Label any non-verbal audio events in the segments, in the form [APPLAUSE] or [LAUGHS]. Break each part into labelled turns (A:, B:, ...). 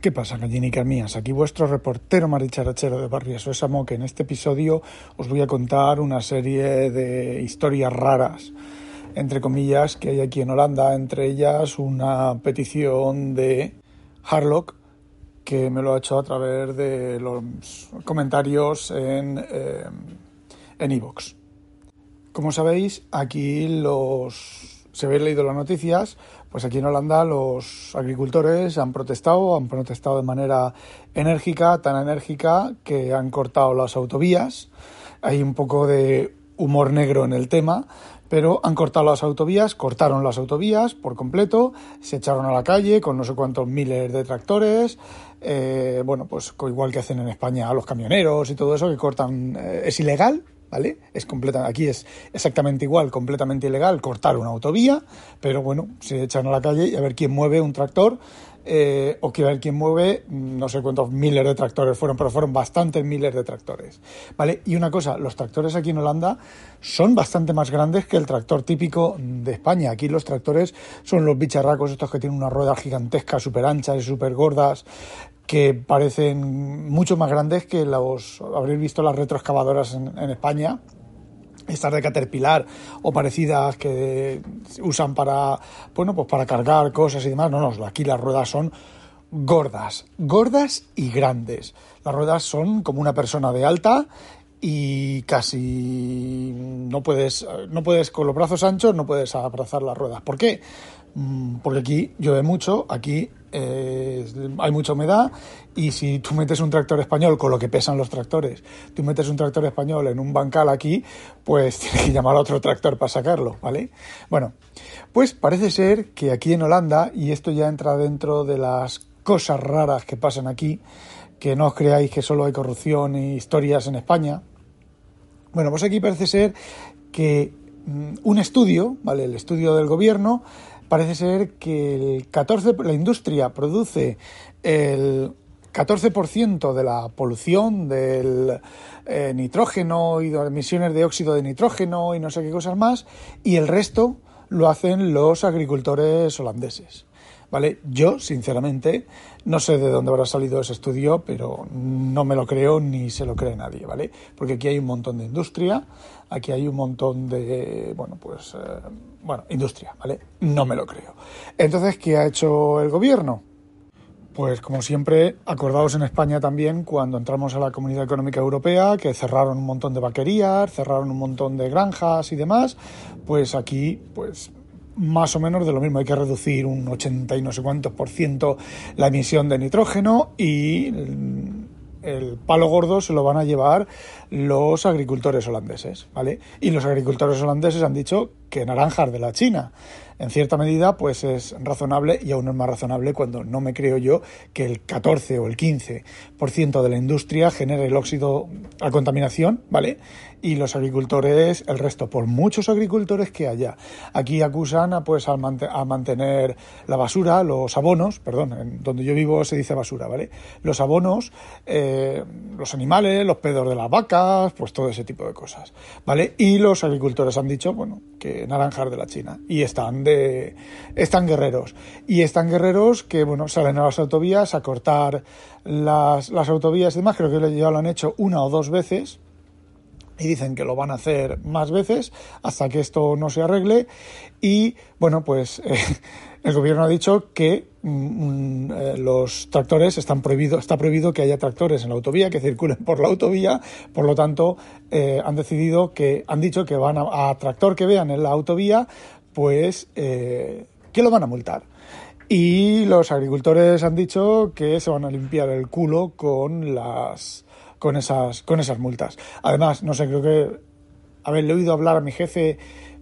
A: ¿Qué pasa, gallinicas mías? Aquí vuestro reportero maricharachero de Barrio Sésamo, que en este episodio os voy a contar una serie de historias raras, entre comillas, que hay aquí en Holanda, entre ellas una petición de Harlock, que me lo ha hecho a través de los comentarios en eh, en iVoox. Como sabéis, aquí los si habéis leído las noticias, pues aquí en Holanda los agricultores han protestado, han protestado de manera enérgica, tan enérgica que han cortado las autovías. Hay un poco de humor negro en el tema, pero han cortado las autovías, cortaron las autovías por completo, se echaron a la calle con no sé cuántos miles de tractores, eh, bueno, pues igual que hacen en España a los camioneros y todo eso, que cortan, eh, es ilegal, ¿vale? Es completa, aquí es exactamente igual, completamente ilegal cortar una autovía, pero bueno, se echan a la calle y a ver quién mueve un tractor eh, o que a ver quién mueve, no sé cuántos miles de tractores fueron, pero fueron bastantes miles de tractores, ¿vale? Y una cosa, los tractores aquí en Holanda son bastante más grandes que el tractor típico de España. Aquí los tractores son los bicharracos estos que tienen una rueda gigantesca, súper anchas y súper gordas, que parecen mucho más grandes que los, habréis visto las retroexcavadoras en, en España, estas de Caterpillar o parecidas que usan para, bueno, pues para cargar cosas y demás. No, no, aquí las ruedas son gordas, gordas y grandes. Las ruedas son como una persona de alta y casi no puedes, no puedes con los brazos anchos, no puedes abrazar las ruedas. ¿Por qué? Mm, porque aquí llueve mucho, aquí hay mucha humedad y si tú metes un tractor español con lo que pesan los tractores, tú metes un tractor español en un bancal aquí, pues [LAUGHS] tienes que llamar a otro tractor para sacarlo, ¿vale? Bueno, pues parece ser que aquí en Holanda, y esto ya entra dentro de las cosas raras que pasan aquí, que no os creáis que solo hay corrupción y historias en España, bueno, pues aquí parece ser que mm, un estudio, ¿vale? El estudio del gobierno parece ser que el 14, la industria produce el 14% de la polución del eh, nitrógeno y de emisiones de óxido de nitrógeno y no sé qué cosas más, y el resto lo hacen los agricultores holandeses. ¿Vale? Yo, sinceramente, no sé de dónde habrá salido ese estudio, pero no me lo creo ni se lo cree nadie, ¿vale? Porque aquí hay un montón de industria, aquí hay un montón de, bueno, pues, eh, bueno, industria, ¿vale? No me lo creo. Entonces, ¿qué ha hecho el gobierno? Pues como siempre, acordados en España también cuando entramos a la Comunidad Económica Europea, que cerraron un montón de vaquerías, cerraron un montón de granjas y demás, pues aquí, pues más o menos de lo mismo. Hay que reducir un 80 y no sé cuántos por ciento la emisión de nitrógeno y el palo gordo se lo van a llevar los agricultores holandeses, ¿vale? Y los agricultores holandeses han dicho que naranjas de la China. En cierta medida, pues es razonable y aún es más razonable cuando no me creo yo que el 14 o el 15% de la industria genere el óxido a contaminación, ¿vale? Y los agricultores, el resto, por muchos agricultores que haya. Aquí acusan a, pues, a, mantener la basura, los abonos, perdón, en donde yo vivo se dice basura, ¿vale? Los abonos, eh, los animales, los pedos de las vacas, pues todo ese tipo de cosas, ¿vale? Y los agricultores han dicho, bueno, que naranjar de la China. Y están de están guerreros. Y están guerreros que, bueno, salen a las autovías a cortar las, las autovías y demás. Creo que ya lo han hecho una o dos veces. Y dicen que lo van a hacer más veces hasta que esto no se arregle. Y bueno, pues eh, [LAUGHS] el gobierno ha dicho que mm, mm, eh, los tractores están prohibidos, está prohibido que haya tractores en la autovía, que circulen por la autovía, por lo tanto eh, han decidido que, han dicho que van a, tractor que vean en la autovía, pues que lo van a multar. Y los agricultores han dicho que se van a limpiar el culo con las con esas con esas multas. Además, no sé, creo que haberle oído hablar a mi jefe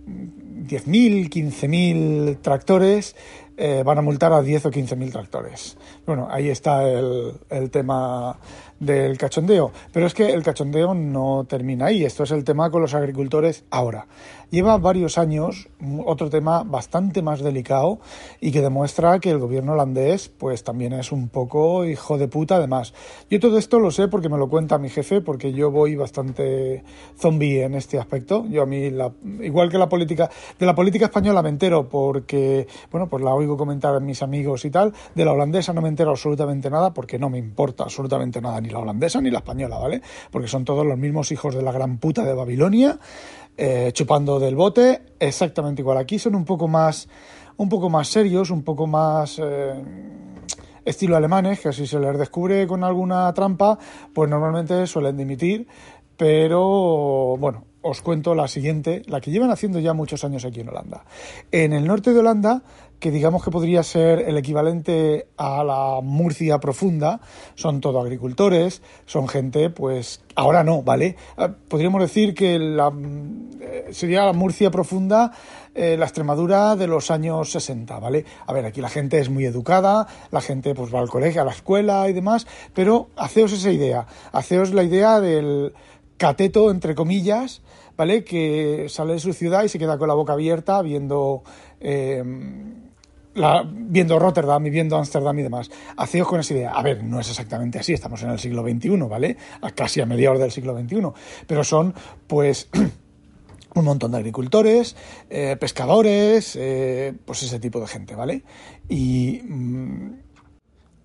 A: 10.000, 15.000 tractores, eh, van a multar a 10 o 15.000 tractores. Bueno, ahí está el, tema del cachondeo. Pero es que el cachondeo no termina ahí. Esto es el tema con los agricultores ahora. Lleva varios años otro tema bastante más delicado y que demuestra que el gobierno holandés pues también es un poco hijo de puta además. Yo todo esto lo sé porque me lo cuenta mi jefe porque yo voy bastante zombie en este aspecto. Yo a mí igual que la política de la política española me entero porque bueno, pues la oigo comentar a mis amigos y tal, de la holandesa no me absolutamente nada porque no me importa absolutamente nada ni la holandesa ni la española, ¿vale? Porque son todos los mismos hijos de la gran puta de Babilonia, eh, chupando del bote, exactamente igual. Aquí son un poco más, un poco más serios, un poco más... Eh, estilo alemanes, que si se les descubre con alguna trampa, pues normalmente suelen dimitir, pero bueno, os cuento la siguiente, la que llevan haciendo ya muchos años aquí en Holanda. En el norte de Holanda, que digamos que podría ser el equivalente a la Murcia profunda, son todo agricultores, son gente, pues ahora no, ¿vale? Ah, podríamos decir que la, eh, sería la Murcia profunda, eh, la Extremadura de los años 60, ¿vale? A ver, aquí la gente es muy educada, la gente pues va al colegio, a la escuela y demás, pero haceos esa idea, haceos la idea del cateto, entre comillas, ¿vale? Que sale de su ciudad y se queda con la boca abierta viendo... Eh, la, viendo Rotterdam y viendo Ámsterdam y demás. Haceos con esa idea. A ver, no es exactamente así, estamos en el siglo XXI, ¿vale? casi a mediados del siglo XXI. Pero son, pues, [CLEARS THROAT] un montón de agricultores, eh, pescadores, eh, pues ese tipo de gente, ¿vale? Y. Mm,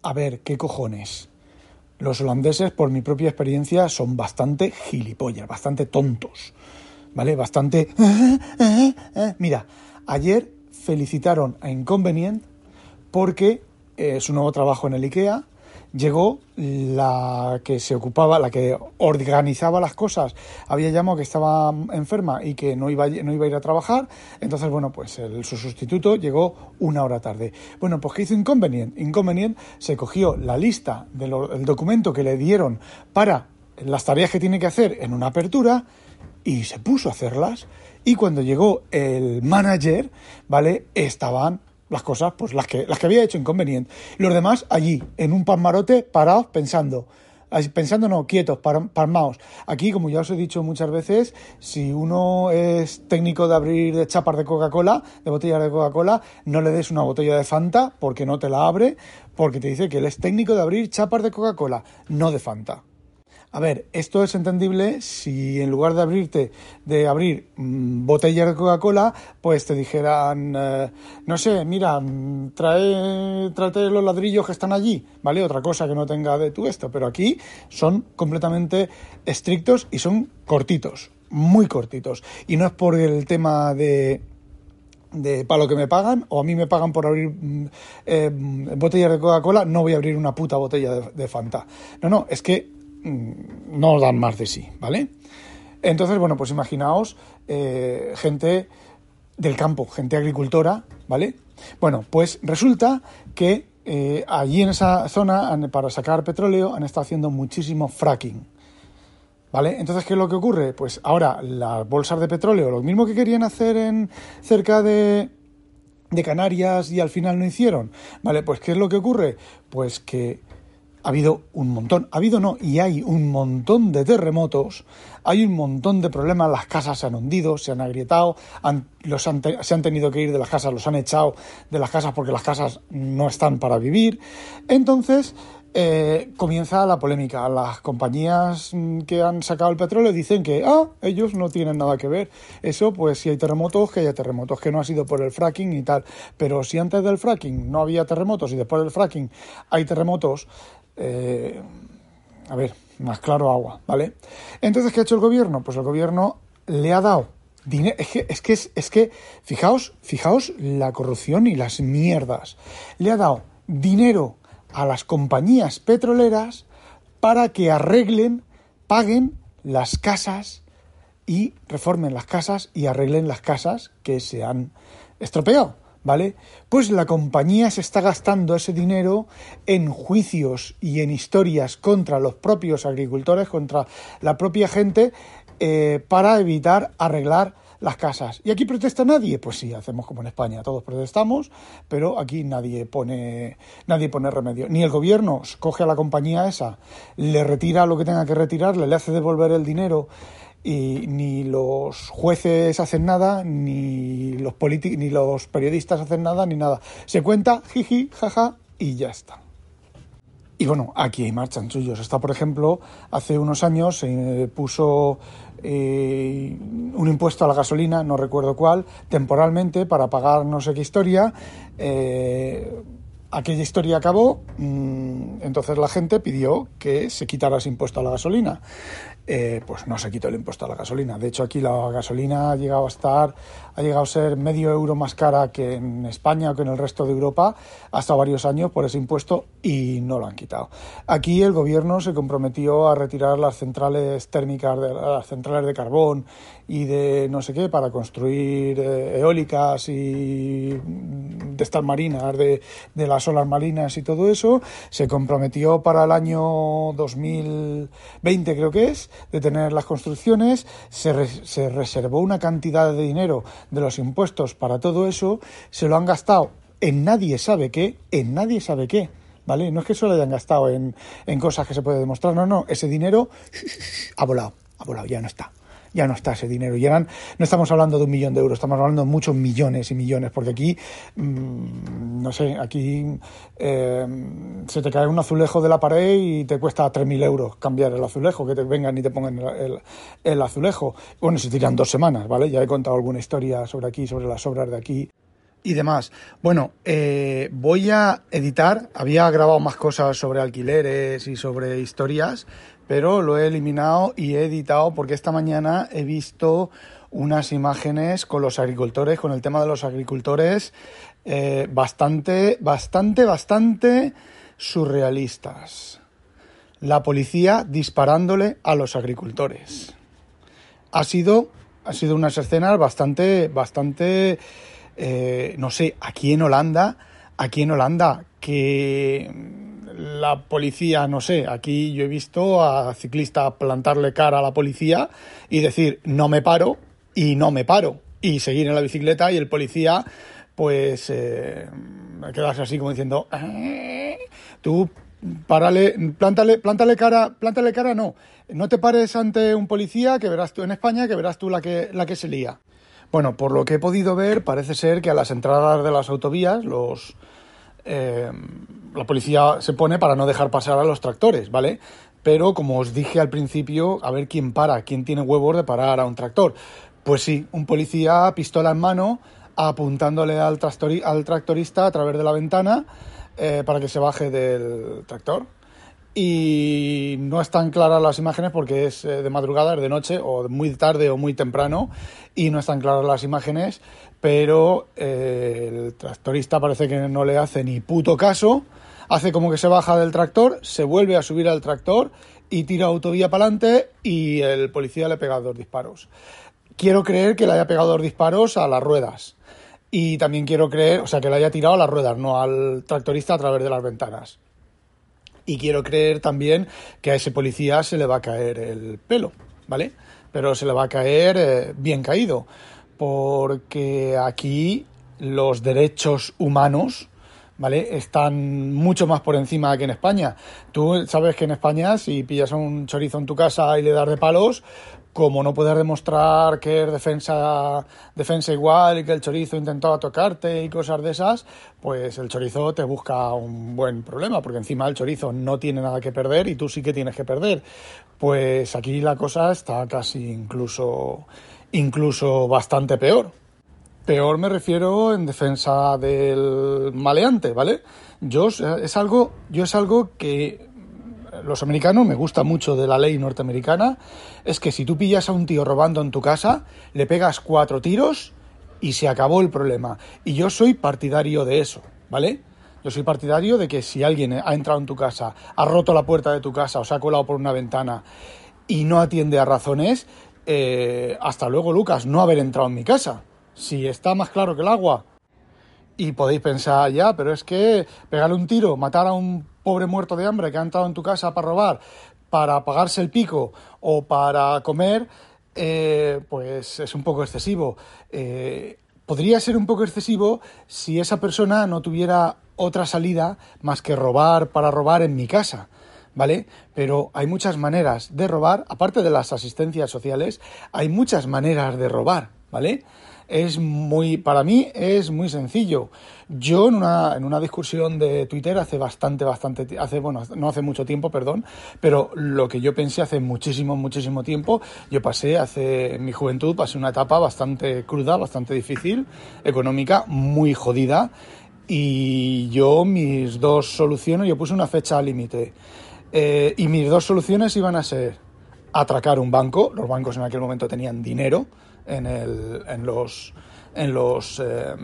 A: a ver, ¿qué cojones? Los holandeses, por mi propia experiencia, son bastante gilipollas, bastante tontos, ¿vale? Bastante... [LAUGHS] Mira, ayer felicitaron a Inconvenient porque eh, su nuevo trabajo en el IKEA llegó la que se ocupaba, la que organizaba las cosas, había llamado que estaba enferma y que no iba, no iba a ir a trabajar, entonces, bueno, pues el, su sustituto llegó una hora tarde. Bueno, pues ¿qué hizo Inconvenient? Inconvenient se cogió la lista del documento que le dieron para las tareas que tiene que hacer en una apertura y se puso a hacerlas. Y cuando llegó el manager, ¿vale? Estaban las cosas, pues las que, las que había hecho inconveniente. Los demás allí, en un palmarote, parados, pensando. Pensando no, quietos, palmaos. Aquí, como ya os he dicho muchas veces, si uno es técnico de abrir de chapas de Coca-Cola, de botellas de Coca-Cola, no le des una botella de Fanta porque no te la abre, porque te dice que él es técnico de abrir chapas de Coca-Cola, no de Fanta. A ver, esto es entendible si en lugar de abrirte, de abrir mm, botellas de Coca-Cola, pues te dijeran, eh, no sé, mira, mm, trae, trae los ladrillos que están allí, ¿vale? Otra cosa que no tenga de tu esto, pero aquí son completamente estrictos y son cortitos, muy cortitos. Y no es por el tema de de para lo que me pagan o a mí me pagan por abrir mm, eh, botellas de Coca-Cola, no voy a abrir una puta botella de, Fanta. No, no, es que Mm, no dan más de sí, ¿vale? Entonces, bueno, pues imaginaos eh, gente del campo, gente agricultora, ¿vale? Bueno, pues resulta que eh, allí en esa zona, para sacar petróleo, han estado haciendo muchísimo fracking. ¿Vale? Entonces, ¿qué es lo que ocurre? Pues ahora las bolsas de petróleo, lo mismo que querían hacer en cerca de, de Canarias y al final no hicieron. ¿Vale? Pues ¿qué es lo que ocurre? Pues que ha habido un montón, ha habido no, y hay un montón de terremotos, hay un montón de problemas, las casas se han hundido, se han agrietado, se han tenido que ir de las casas, los han echado de las casas porque las casas no están para vivir. Entonces, eh, comienza la polémica. Las compañías que han sacado el petróleo dicen que, ah, ellos no tienen nada que ver. Eso, pues si hay terremotos, que haya terremotos, que no ha sido por el fracking y tal. Pero si antes del fracking no había terremotos y después del fracking hay terremotos, eh, a ver, más claro agua, ¿vale? Entonces, ¿qué ha hecho el gobierno? Pues el gobierno le ha dado dinero. Es que, es que, es que, fijaos, fijaos la corrupción y las mierdas. Le ha dado dinero a las compañías petroleras para que arreglen, paguen las casas y reformen las casas y arreglen las casas que se han estropeado. ¿Vale? Pues la compañía se está gastando ese dinero en juicios y en historias contra los propios agricultores, contra la propia gente, eh, para evitar arreglar las casas. ¿Y aquí protesta nadie? Pues sí, hacemos como en España, todos protestamos, pero aquí nadie pone, nadie pone remedio. Ni el gobierno coge a la compañía esa, le retira lo que tenga que retirarle, le hace devolver el dinero y ni los jueces hacen nada, ni los ni los periodistas hacen nada, ni nada. Se cuenta, jiji, jaja, y ya está. Y bueno, aquí hay marchan suyos. Está, por ejemplo, hace unos años se puso eh, un impuesto a la gasolina, no recuerdo cuál, temporalmente para pagar no sé qué historia. Eh, aquella historia acabó, mm, entonces la gente pidió que se quitara ese impuesto a la gasolina. Eh, pues no se quitó el impuesto a la gasolina. De hecho, aquí la gasolina ha llegado a estar, ha llegado a ser medio euro más cara que en España o que en el resto de Europa hasta varios años por ese impuesto y no lo han quitado. Aquí el gobierno se comprometió a retirar las centrales térmicas, de, las centrales de carbón y de no sé qué para construir eh, eólicas y de estas marinas, de, de las olas marinas y todo eso. Se comprometió para el año 2020, creo que es, de tener las construcciones, se, se reservó una cantidad de dinero de los impuestos para todo eso, se lo han gastado en nadie sabe qué, en nadie sabe qué. ¿Vale? No es que solo hayan gastado en, en cosas que se puede demostrar, no, no, ese dinero ha volado, ha volado, ya no está ya no está ese dinero. No estamos hablando de un millón de euros, estamos hablando de muchos millones y millones, porque aquí, mmm, no sé, aquí eh, se te cae un azulejo de la pared y te cuesta 3.000 euros cambiar el azulejo, que te vengan y te pongan el, el, azulejo. Bueno, se tiran dos semanas, ¿vale? Ya he contado alguna historia sobre aquí, sobre las obras de aquí y demás. Bueno, eh, voy a editar, había grabado más cosas sobre alquileres y sobre historias, pero lo he eliminado y he editado porque esta mañana he visto unas imágenes con los agricultores, con el tema de los agricultores, eh, bastante, bastante, bastante surrealistas. La policía disparándole a los agricultores. Ha sido, ha sido unas escenas bastante, bastante, eh, no sé, aquí en Holanda, aquí en Holanda, que la policía, no sé, aquí yo he visto a ciclistas plantarle cara a la policía y decir no me paro y no me paro y seguir en la bicicleta y el policía pues eh, quedarse así como diciendo eh, tú párale, plántale, plántale cara, plántale cara no, no te pares ante un policía que verás tú en España que verás tú la que la que se lía. Bueno, por lo que he podido ver, parece ser que a las entradas de las autovías, los eh, la policía se pone para no dejar pasar a los tractores, ¿vale? Pero como os dije al principio, a ver quién para, quién tiene huevos de parar a un tractor. Pues sí, un policía, pistola en mano, apuntándole al, al tractorista a través de la ventana eh, para que se baje del tractor y no están claras las imágenes porque es eh, de madrugada, es de noche o muy tarde o muy temprano y no están claras las imágenes, pero eh, el tractorista parece que no le hace ni puto caso, hace como que se baja del tractor, se vuelve a subir al tractor y tira autovía para adelante y el policía le pega dos disparos. Quiero creer que le haya pegado dos disparos a las ruedas. Y también quiero creer, o sea, que le haya tirado a las ruedas, no al tractorista a través de las ventanas y quiero creer también que a ese policía se le va a caer el pelo, ¿vale? Pero se le va a caer eh, bien caído, porque aquí los derechos humanos, ¿vale? Están mucho más por encima que en España. Tú sabes que en España, si pillas a un chorizo en tu casa y le das de palos, como no puedes demostrar que es defensa, defensa igual y que el chorizo intentaba tocarte y cosas de esas, pues el chorizo te busca un buen problema, porque encima el chorizo no tiene nada que perder y tú sí que tienes que perder. Pues aquí la cosa está casi incluso, incluso bastante peor. Peor me refiero en defensa del maleante, ¿vale? Yo es algo, yo es algo que los americanos, me gusta mucho de la ley norteamericana, es que si tú pillas a un tío robando en tu casa, le pegas cuatro tiros y se acabó el problema. Y yo soy partidario de eso, ¿vale? Yo soy partidario de que si alguien ha entrado en tu casa, ha roto la puerta de tu casa o se ha colado por una ventana y no atiende a razones, eh, hasta luego, Lucas, no haber entrado en mi casa. Si está más claro que el agua. Y podéis pensar, ya, pero es que pegarle un tiro, matar a un pobre muerto de hambre que ha entrado en tu casa para robar, para pagarse el pico o para comer, eh, pues es un poco excesivo. Eh, podría ser un poco excesivo si esa persona no tuviera otra salida más que robar para robar en mi casa. ¿Vale? Pero hay muchas maneras de robar, aparte de las asistencias sociales, hay muchas maneras de robar, ¿vale? Es muy, para mí es muy sencillo. Yo en una, en una discusión de Twitter hace bastante, bastante, hace, bueno, no hace mucho tiempo, perdón, pero lo que yo pensé hace muchísimo, muchísimo tiempo, yo pasé hace, en mi juventud, pasé una etapa bastante cruda, bastante difícil, económica, muy jodida, Y yo, mis dos soluciones, yo puse una fecha límite. Eh, y mis dos soluciones iban a ser atracar un banco. Los bancos en aquel momento tenían dinero en, el, en los en, los, eh,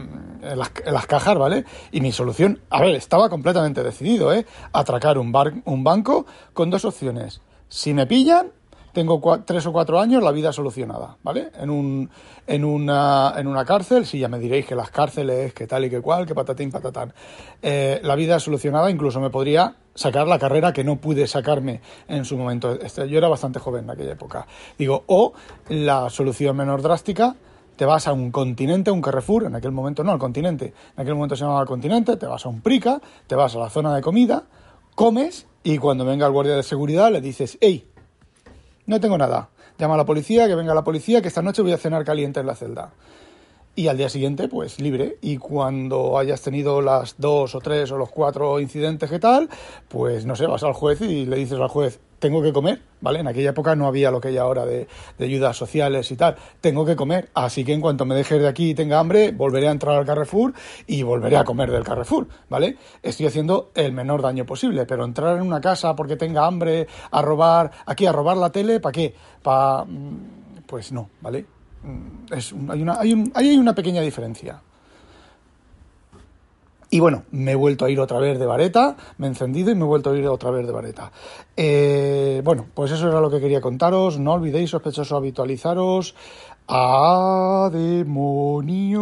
A: en, las, cajas, ¿vale? Y mi solución, a ver, estaba completamente decidido, ¿eh? Atracar un, bar, un banco con dos opciones. Si me pillan, tengo tres o cuatro años la vida solucionada, ¿vale? En, un, en, una, en una cárcel, si ya me diréis que las cárceles, que tal y que cual, que patatín, patatán. Eh, la vida solucionada, incluso me podría sacar la carrera que no pude sacarme en su momento. Este, yo era bastante joven en aquella época. Digo, o la solución menor drástica, te vas a un continente, un Carrefour, en aquel momento no, al continente, en aquel momento se llamaba continente, te vas a un Prica, te vas a la zona de comida, comes y cuando venga el guardia de seguridad le dices, hey, no tengo nada. Llama a la policía, que venga la policía, que esta noche voy a cenar caliente en la celda. Y al día siguiente, pues libre. Y cuando hayas tenido las dos o tres o los cuatro incidentes que tal, pues no sé, vas al juez y le dices al juez, tengo que comer, ¿vale? En aquella época no había lo que hay ahora de, ayudas sociales y tal. Tengo que comer. Así que en cuanto me deje de aquí y tenga hambre, volveré a entrar al Carrefour y volveré a comer del Carrefour, ¿vale? Estoy haciendo el menor daño posible, pero entrar en una casa porque tenga hambre, a robar, aquí a robar la tele, ¿para qué? Para... Mm, pues no, ¿vale? Mm, es, hay, una, hay, hay una pequeña diferencia. Y bueno, me he vuelto a ir otra vez de vareta, me he encendido y me he vuelto a ir otra vez de vareta. Eh, bueno, pues eso era lo que quería contaros. No olvidéis, sospechosos, habitualizaros. ¡A demonio!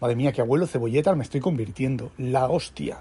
A: Madre mía, qué abuelo cebolleta me estoy convirtiendo. La hostia.